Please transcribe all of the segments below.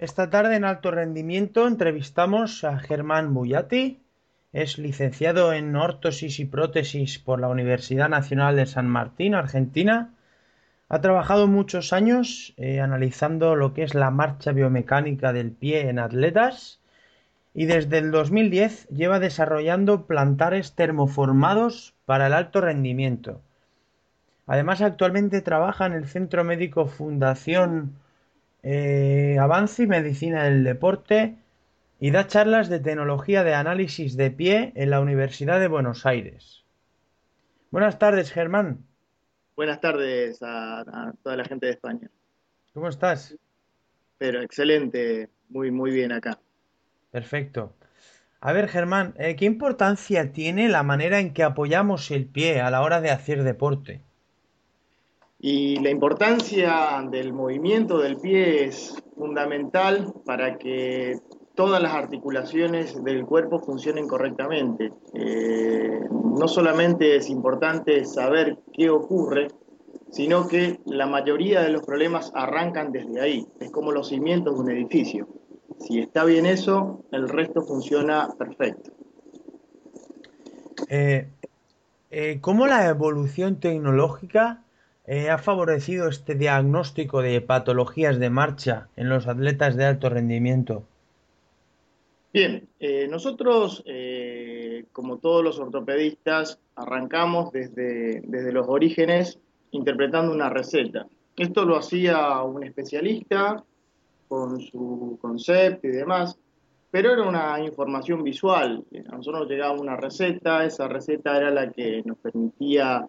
Esta tarde en Alto Rendimiento entrevistamos a Germán Bullati. Es licenciado en órtosis y prótesis por la Universidad Nacional de San Martín, Argentina. Ha trabajado muchos años eh, analizando lo que es la marcha biomecánica del pie en atletas y desde el 2010 lleva desarrollando plantares termoformados para el alto rendimiento. Además, actualmente trabaja en el Centro Médico Fundación eh, Avance y Medicina del Deporte y da charlas de tecnología de análisis de pie en la Universidad de Buenos Aires. Buenas tardes, Germán. Buenas tardes a, toda la gente de España. ¿Cómo estás? Pero excelente, muy, muy bien acá. Perfecto. A ver, Germán, eh, ¿qué importancia tiene la manera en que apoyamos el pie a la hora de hacer deporte? Y la importancia del movimiento del pie es fundamental para que todas las articulaciones del cuerpo funcionen correctamente. Eh, no solamente es importante saber qué ocurre, sino que la mayoría de los problemas arrancan desde ahí. Es como los cimientos de un edificio. Si está bien eso, el resto funciona perfecto. Eh, eh, ¿Cómo la evolución tecnológica eh, ha favorecido este diagnóstico de patologías de marcha en los atletas de alto rendimiento? Bien, eh, nosotros, eh, como todos los ortopedistas, arrancamos desde, desde los orígenes interpretando una receta. Esto lo hacía un especialista con su concepto y demás, pero era una información visual. Nosotros nos llegaba una receta, esa receta era la que nos permitía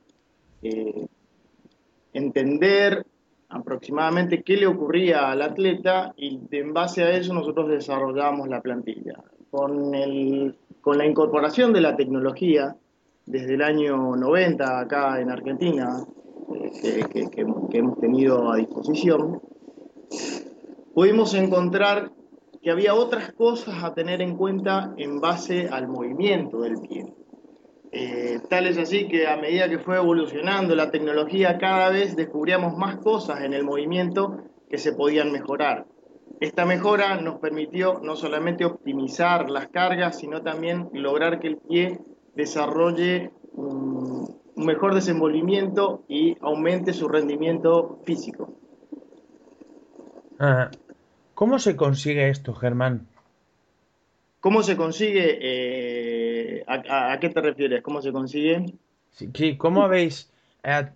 entender aproximadamente qué le ocurría al atleta y en base a eso nosotros desarrollamos la plantilla. Con, el, con la incorporación de la tecnología desde el año 90 acá en Argentina, eh, que, que hemos tenido a disposición, pudimos encontrar que había otras cosas a tener en cuenta en base al movimiento del pie. Eh, tal es así que a medida que fue evolucionando la tecnología, cada vez descubríamos más cosas en el movimiento que se podían mejorar. Esta mejora nos permitió no solamente optimizar las cargas, sino también lograr que el pie desarrolle un mejor desenvolvimiento y aumente su rendimiento físico. ¿Cómo se consigue esto, Germán? ¿Cómo se consigue? Eh, a, qué te refieres? ¿Cómo se consigue? Sí, ¿cómo habéis, eh,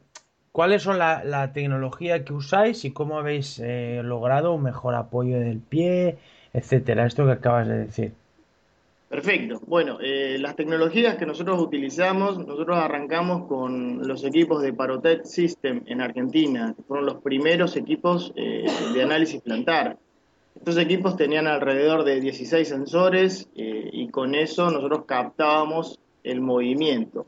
cuáles son la, tecnología que usáis y cómo habéis eh, logrado un mejor apoyo del pie, etcétera? Esto que acabas de decir. Perfecto. Bueno, las tecnologías que nosotros utilizamos, nosotros arrancamos con los equipos de Parotech System en Argentina, que fueron los primeros equipos de análisis plantar. Estos equipos tenían alrededor de 16 sensores eh, y con eso nosotros captábamos el movimiento.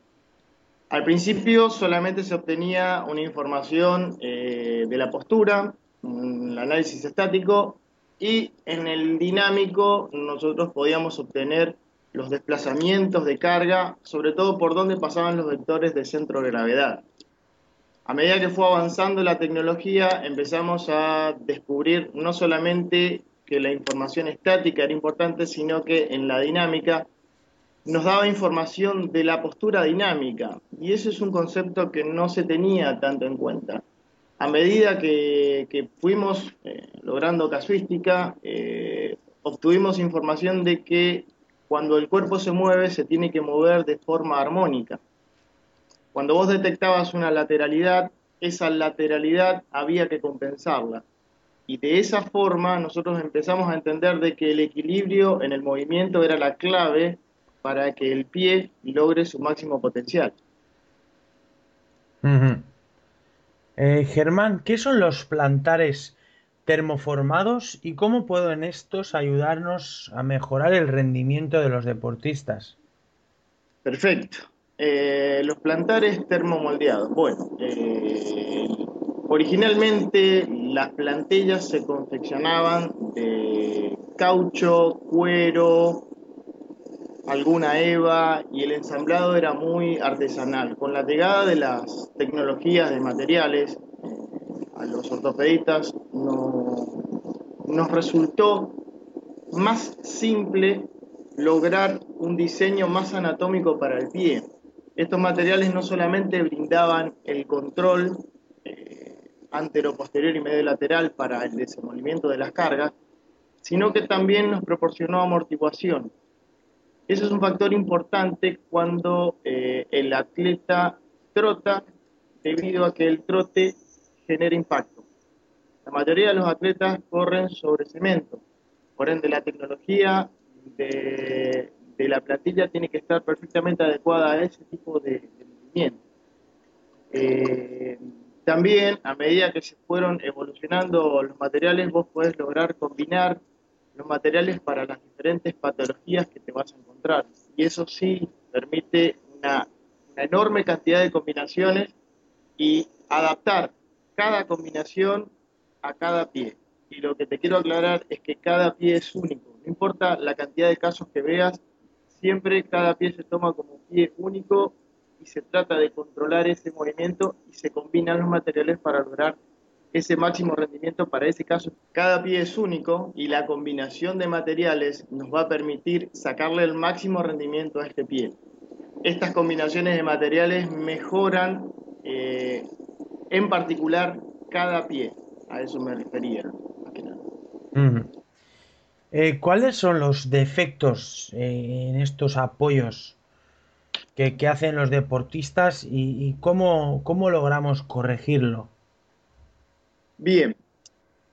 Al principio solamente se obtenía una información eh, de la postura, un análisis estático y en el dinámico nosotros podíamos obtener los desplazamientos de carga, sobre todo por dónde pasaban los vectores de centro de gravedad. A medida que fue avanzando la tecnología, empezamos a descubrir no solamente que la información estática era importante, sino que en la dinámica nos daba información de la postura dinámica. Y eso es un concepto que no se tenía tanto en cuenta. A medida que, fuimos eh, logrando casuística, eh, obtuvimos información de que cuando el cuerpo se mueve se tiene que mover de forma armónica. Cuando vos detectabas una lateralidad, esa lateralidad había que compensarla. Y de esa forma nosotros empezamos a entender de que el equilibrio en el movimiento era la clave para que el pie logre su máximo potencial. Eh, Germán, ¿qué son los plantares termoformados y cómo pueden estos ayudarnos a mejorar el rendimiento de los deportistas? Perfecto. Eh, los plantares termomoldeados. Bueno, eh, originalmente las plantillas se confeccionaban de caucho, cuero, alguna eva y el ensamblado era muy artesanal. Con la llegada de las tecnologías de materiales, eh, a los ortopedistas no, nos resultó más simple lograr un diseño más anatómico para el pie. Estos materiales no solamente brindaban el control eh, antero, posterior y medio lateral para el desenvolvimiento de las cargas, sino que también nos proporcionó amortiguación. Eso es un factor importante cuando eh, el atleta trota debido a que el trote genera impacto. La mayoría de los atletas corren sobre cemento, por ende la tecnología de, la plantilla tiene que estar perfectamente adecuada a ese tipo de, movimiento. Eh, también, a medida que se fueron evolucionando los materiales, vos podés lograr combinar los materiales para las diferentes patologías que te vas a encontrar. Y eso sí permite una enorme cantidad de combinaciones y adaptar cada combinación a cada pie. Y lo que te quiero aclarar es que cada pie es único. No importa la cantidad de casos que veas, siempre cada pie se toma como pie único y se trata de controlar ese movimiento y se combinan los materiales para lograr ese máximo rendimiento para ese caso. Cada pie es único y la combinación de materiales nos va a permitir sacarle el máximo rendimiento a este pie. Estas combinaciones de materiales mejoran eh, en particular cada pie. A eso me refería. Eh, ¿Cuáles son los defectos eh, en estos apoyos que, hacen los deportistas y, cómo, logramos corregirlo? Bien,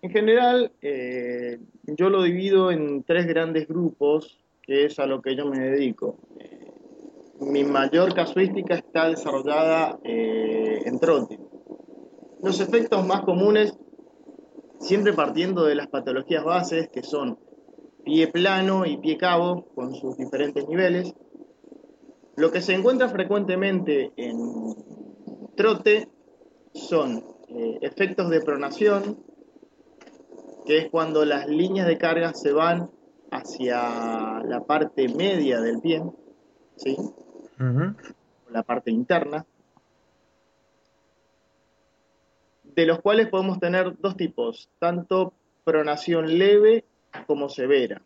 en general eh, yo lo divido en tres grandes grupos, que es a lo que yo me dedico. mi mayor casuística está desarrollada en trote. Los efectos más comunes siempre partiendo de las patologías bases que son pie plano y pie cabo con sus diferentes niveles. Lo que se encuentra frecuentemente en trote son eh, efectos de pronación, que es cuando las líneas de carga se van hacia la parte media del pie, ¿sí? la parte interna. de los cuales podemos tener dos tipos, tanto pronación leve como severa,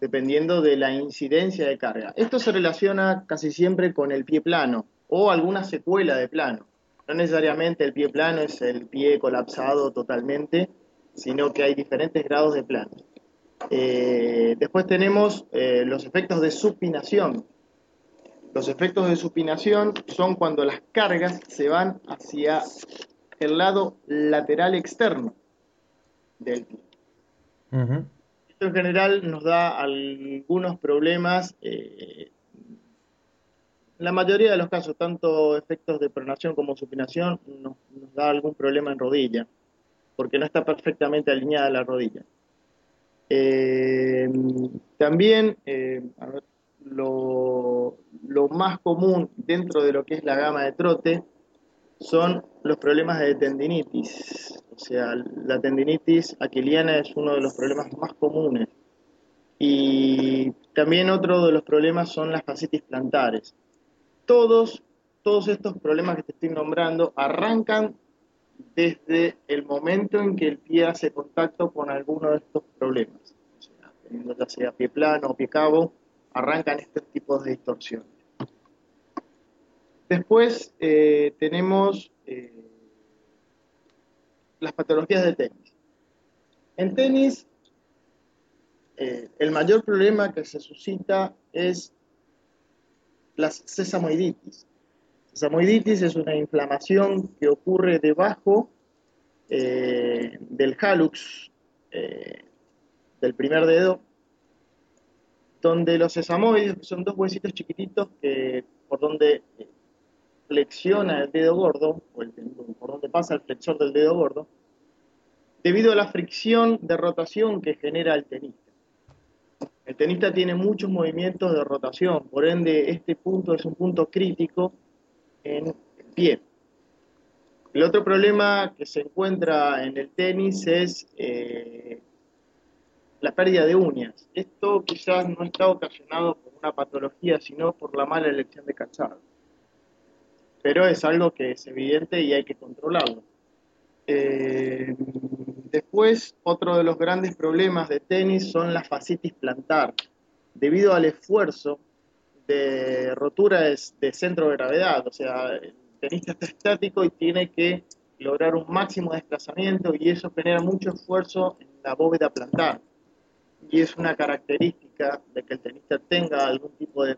dependiendo de la incidencia de carga. Esto se relaciona casi siempre con el pie plano o alguna secuela de plano. No necesariamente el pie plano es el pie colapsado totalmente, sino que hay diferentes grados de plano. Eh, después tenemos eh, los efectos de supinación. Los efectos de supinación son cuando las cargas se van hacia el lado lateral externo del pie. Esto en general nos da algunos problemas, eh, la mayoría de los casos, tanto efectos de pronación como supinación, nos, da algún problema en rodilla, porque no está perfectamente alineada la rodilla. Eh, también, eh, lo más común dentro de lo que es la gama de trote son los problemas de tendinitis. O sea, la tendinitis aquiliana es uno de los problemas más comunes. Y también otro de los problemas son las fascitis plantares. Todos, todos estos problemas que te estoy nombrando arrancan desde el momento en que el pie hace contacto con alguno de estos problemas. O sea, teniendo ya sea pie plano o pie cabo, arrancan estos tipos de distorsiones. Después eh, tenemos eh, las patologías de tenis. En tenis, eh, el mayor problema que se suscita es la sesamoiditis. Sesamoiditis es una inflamación que ocurre debajo del hallux del primer dedo, donde los sesamoides son dos huesitos chiquititos que por donde flexiona el dedo gordo, o el, por donde pasa el flexor del dedo gordo, debido a la fricción de rotación que genera el tenista. El tenista tiene muchos movimientos de rotación, por ende este punto es un punto crítico en el pie. El otro problema que se encuentra en el tenis es eh, la pérdida de uñas. Esto quizás no está ocasionado por una patología, sino por la mala elección de calzado pero es algo que es evidente y hay que controlarlo. Eh, después, otro de los grandes problemas de tenis son las fascitis plantar, debido al esfuerzo de rotura de, centro de gravedad. O sea, el tenista está estático y tiene que lograr un máximo desplazamiento y eso genera mucho esfuerzo en la bóveda plantar. Y es una característica de que el tenista tenga algún tipo de.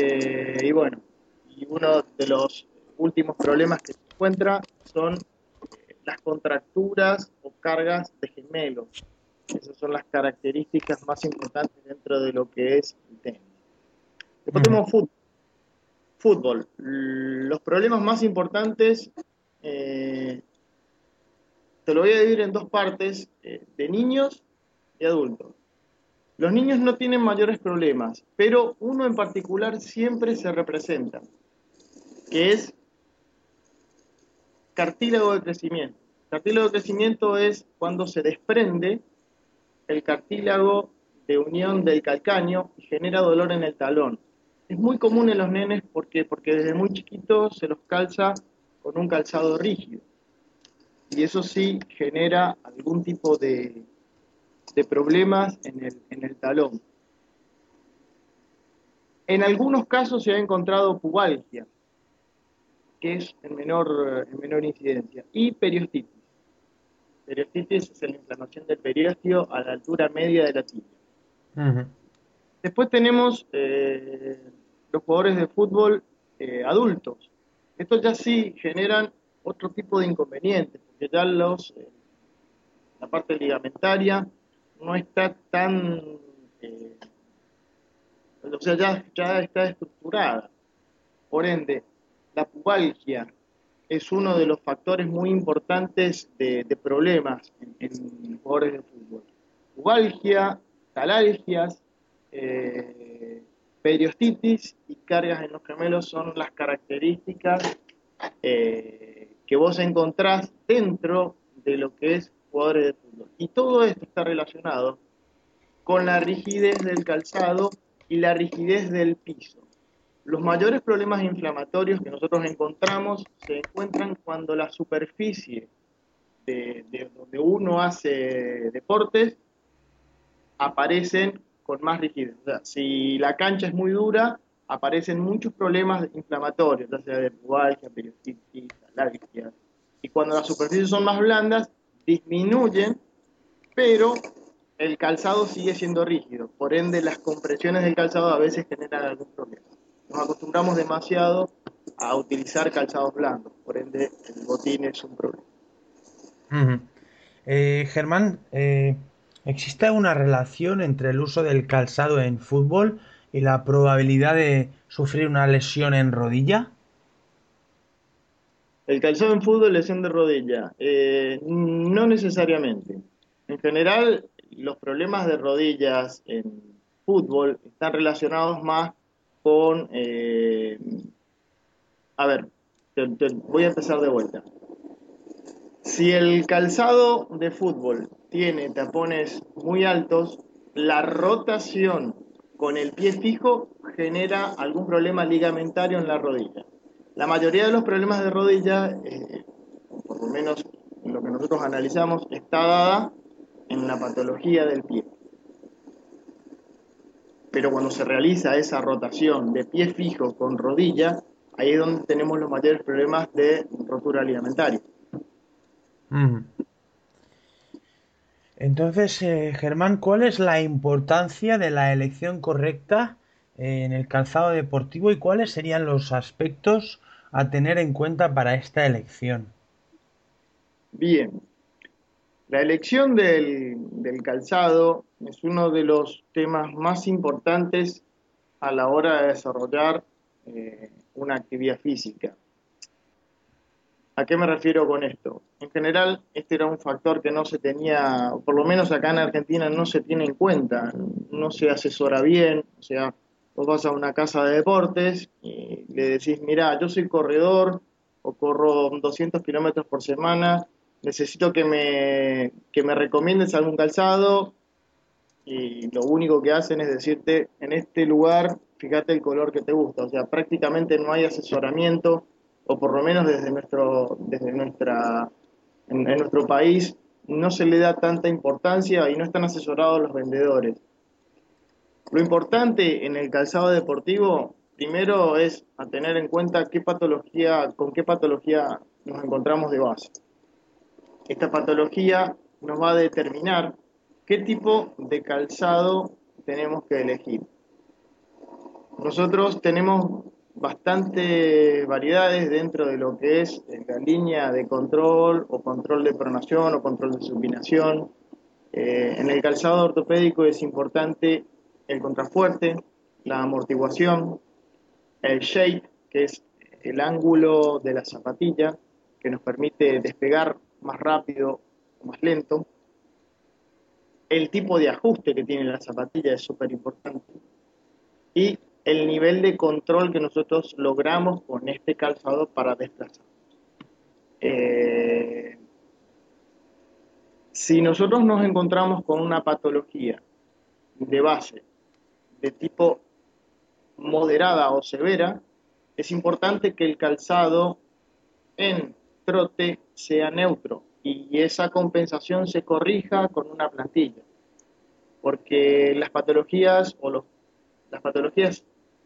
Eh, y bueno, y uno de los últimos problemas que se encuentra son eh, las contracturas o cargas de gemelos. Esas son las características más importantes dentro de lo que es el tenis. Después tenemos fútbol. fútbol. Los problemas más importantes, eh, te lo voy a dividir en dos partes, eh, de niños y adultos. Los niños no tienen mayores problemas, pero uno en particular siempre se representa, que es cartílago de crecimiento. Cartílago de crecimiento es cuando se desprende el cartílago de unión del calcáneo y genera dolor en el talón. Es muy común en los nenes porque, porque desde muy chiquitos se los calza con un calzado rígido. Y eso sí genera algún tipo de, de problemas en el, en el talón. En algunos casos se ha encontrado pubalgia, que es en menor, en menor incidencia, y periostitis. Periostitis es la inflamación del periósteo a la altura media de la tibia. Después tenemos eh, los jugadores de fútbol eh, adultos. Estos ya sí generan otro tipo de inconvenientes, porque ya los, eh, la parte ligamentaria no está tan, o sea, ya, está estructurada. Por ende, la pubalgia es uno de los factores muy importantes de, problemas en, jugadores de fútbol. Pubalgia, talalgias, eh, periostitis y cargas en los gemelos son las características eh, que vos encontrás dentro de lo que es jugadores de fútbol. Y todo esto está relacionado con la rigidez del calzado y la rigidez del piso. Los mayores problemas inflamatorios que nosotros encontramos se encuentran cuando la superficie de, donde uno hace deportes aparecen con más rigidez. O sea, si la cancha es muy dura, aparecen muchos problemas inflamatorios, ya sea de pubalgia, periostitis, alergias. Y cuando las superficies son más blandas, disminuyen, pero el calzado sigue siendo rígido. Por ende, las compresiones del calzado a veces generan algún problema nos acostumbramos demasiado a utilizar calzados blandos, por ende el botín es un problema. Eh, Germán, eh, ¿existe una relación entre el uso del calzado en fútbol y la probabilidad de sufrir una lesión en rodilla? El calzado en fútbol, lesión de rodilla. Eh, no necesariamente. En general, los problemas de rodillas en fútbol están relacionados más con... Eh, a ver, voy a empezar de vuelta. Si el calzado de fútbol tiene tapones muy altos, la rotación con el pie fijo genera algún problema ligamentario en la rodilla. La mayoría de los problemas de rodilla, eh, por lo menos en lo que nosotros analizamos, está dada en la patología del pie pero cuando se realiza esa rotación de pie fijo con rodilla, ahí es donde tenemos los mayores problemas de rotura ligamentaria. Entonces, eh, Germán, ¿cuál es la importancia de la elección correcta en el calzado deportivo y cuáles serían los aspectos a tener en cuenta para esta elección? Bien, la elección del, calzado es uno de los temas más importantes a la hora de desarrollar eh, una actividad física. ¿A qué me refiero con esto? En general, este era un factor que no se tenía, por lo menos acá en Argentina no se tiene en cuenta, no se asesora bien, o sea, vos vas a una casa de deportes y le decís, mira, yo soy corredor o corro 200 kilómetros por semana necesito que me, que me recomiendes algún calzado y lo único que hacen es decirte, en este lugar, fíjate el color que te gusta. O sea, prácticamente no hay asesoramiento, o por lo menos desde, nuestro, desde nuestra en, nuestro país no se le da tanta importancia y no están asesorados los vendedores. Lo importante en el calzado deportivo, primero es tener en cuenta qué patología, con qué patología nos encontramos de base. Esta patología nos va a determinar qué tipo de calzado tenemos que elegir. Nosotros tenemos bastantes variedades dentro de lo que es la línea de control o control de pronación o control de supinación. Eh, en el calzado ortopédico es importante el contrafuerte, la amortiguación, el shape, que es el ángulo de la zapatilla, que nos permite despegar más rápido o más lento. El tipo de ajuste que tiene la zapatilla es súper importante. Y el nivel de control que nosotros logramos con este calzado para desplazar. Eh, si nosotros nos encontramos con una patología de base de tipo moderada o severa, es importante que el calzado en trote sea neutro y esa compensación se corrija con una plantilla. Porque las patologías o los, las patologías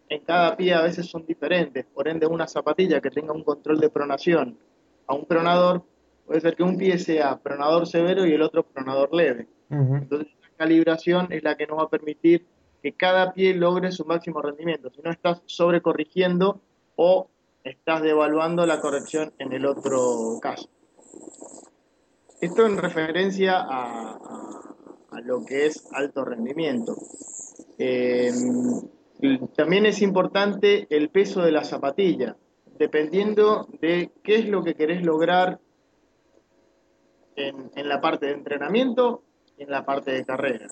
en cada pie a veces son diferentes. Por ende, una zapatilla que tenga un control de pronación a un pronador, puede ser que un pie sea pronador severo y el otro pronador leve. Entonces, la calibración es la que nos va a permitir que cada pie logre su máximo rendimiento. Si no, estás sobrecorrigiendo o estás devaluando la corrección en el otro caso. Esto en referencia a, lo que es alto rendimiento. Eh, también es importante el peso de la zapatilla, dependiendo de qué es lo que querés lograr en, la parte de entrenamiento y en la parte de carrera.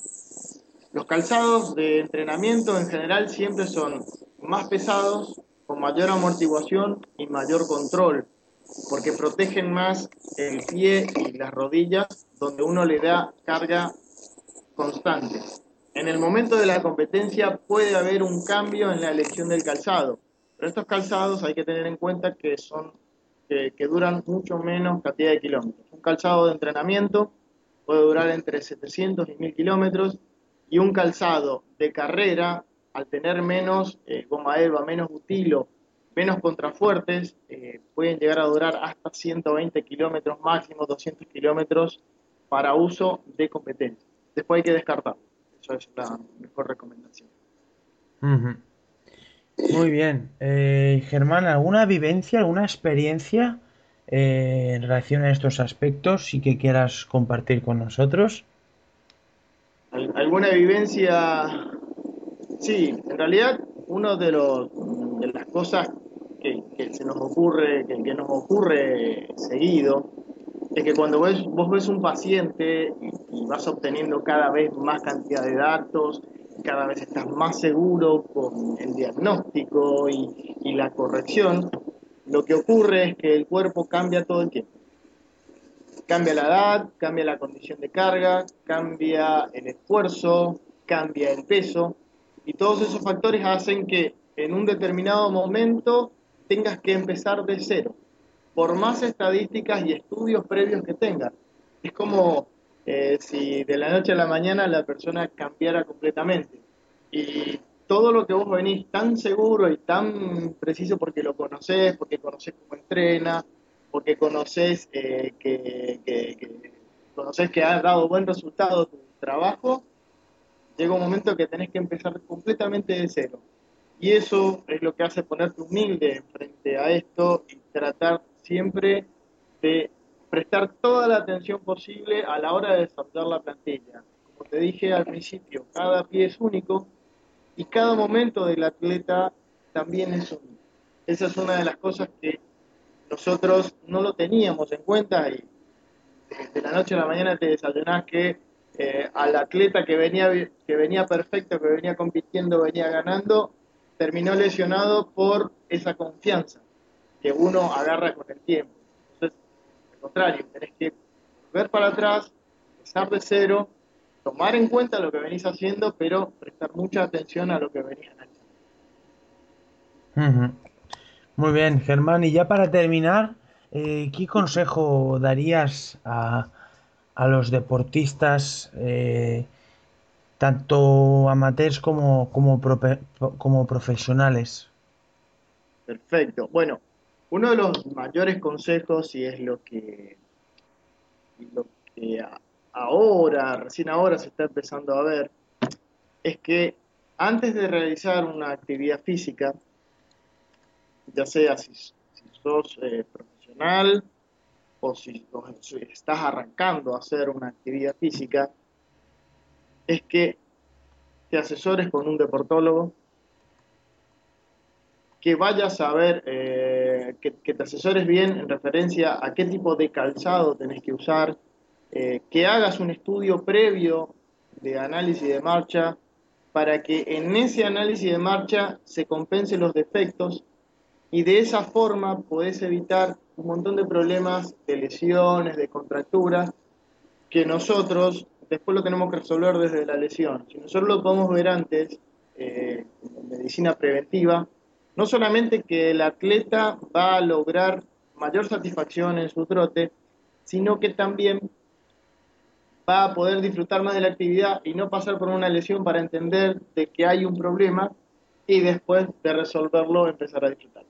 Los calzados de entrenamiento en general siempre son más pesados, con mayor amortiguación y mayor control, porque protegen más el pie y las rodillas, donde uno le da carga constante. En el momento de la competencia puede haber un cambio en la elección del calzado, pero estos calzados hay que tener en cuenta que son que, duran mucho menos cantidad de kilómetros. Un calzado de entrenamiento puede durar entre 700 y 1000 kilómetros y un calzado de carrera, al tener menos eh, goma eva, menos butilo, menos contrafuertes, eh, pueden llegar a durar hasta 120 kilómetros máximo, 200 kilómetros para uso de competencia. Después hay que descartarlo es la mejor recomendación. Muy bien. Eh, Germán, ¿alguna vivencia, alguna experiencia eh, en relación a estos aspectos y que quieras compartir con nosotros? ¿Alguna vivencia? Sí, en realidad uno de los de las cosas que, se nos ocurre, que, que, nos ocurre seguido, es que cuando ves, vos ves un paciente y, vas obteniendo cada vez más cantidad de datos, cada vez estás más seguro con el diagnóstico y, y la corrección, lo que ocurre es que el cuerpo cambia todo el tiempo. Cambia la edad, cambia la condición de carga, cambia el esfuerzo, cambia el peso y todos esos factores hacen que en un determinado momento tengas que empezar de cero por más estadísticas y estudios previos que tenga. Es como eh, si de la noche a la mañana la persona cambiara completamente. Y todo lo que vos venís tan seguro y tan preciso porque lo conoces, porque conoces cómo entrena, porque conoces eh, que, que, conoces que ha dado buen resultado tu trabajo, llega un momento que tenés que empezar completamente de cero. Y eso es lo que hace ponerte humilde frente a esto y tratar siempre de prestar toda la atención posible a la hora de desarrollar la plantilla. Como te dije al principio, cada pie es único y cada momento del atleta también es único. Esa es una de las cosas que nosotros no lo teníamos en cuenta y de la noche a la mañana te desayunás que eh, al atleta que venía, que venía perfecto, que venía compitiendo, venía ganando, terminó lesionado por esa confianza que uno agarra con el tiempo. Entonces, al contrario, tenés que ver para atrás, empezar de cero, tomar en cuenta lo que venís haciendo, pero prestar mucha atención a lo que venís haciendo. Muy bien, Germán. Y ya para terminar, eh, ¿qué consejo darías a, a los deportistas, eh, tanto amateurs como, como, como profesionales? Perfecto. Bueno, uno de los mayores consejos, y es lo que, lo que ahora, recién ahora se está empezando a ver, es que antes de realizar una actividad física, ya sea si, sos eh, profesional o si, estás arrancando a hacer una actividad física, es que te asesores con un deportólogo, que vayas a ver, eh, que, te asesores bien en referencia a qué tipo de calzado tenés que usar, eh, que hagas un estudio previo de análisis de marcha para que en ese análisis de marcha se compensen los defectos y de esa forma podés evitar un montón de problemas de lesiones, de contracturas, que nosotros después lo tenemos que resolver desde la lesión. Si nosotros lo podemos ver antes, eh, en medicina preventiva, no solamente que el atleta va a lograr mayor satisfacción en su trote, sino que también va a poder disfrutar más de la actividad y no pasar por una lesión para entender de que hay un problema y después de resolverlo empezar a disfrutar.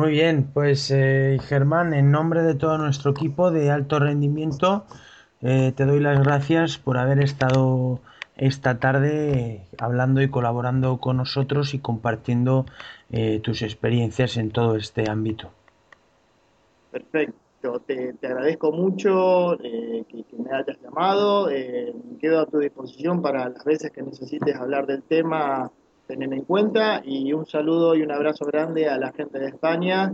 Muy bien, pues eh, Germán, en nombre de todo nuestro equipo de alto rendimiento, eh, te doy las gracias por haber estado esta tarde hablando y colaborando con nosotros y compartiendo eh, tus experiencias en todo este ámbito. Perfecto, te, agradezco mucho que, me hayas llamado, quedo a tu disposición para las veces que necesites hablar del tema tener en cuenta y un saludo y un abrazo grande a la gente de España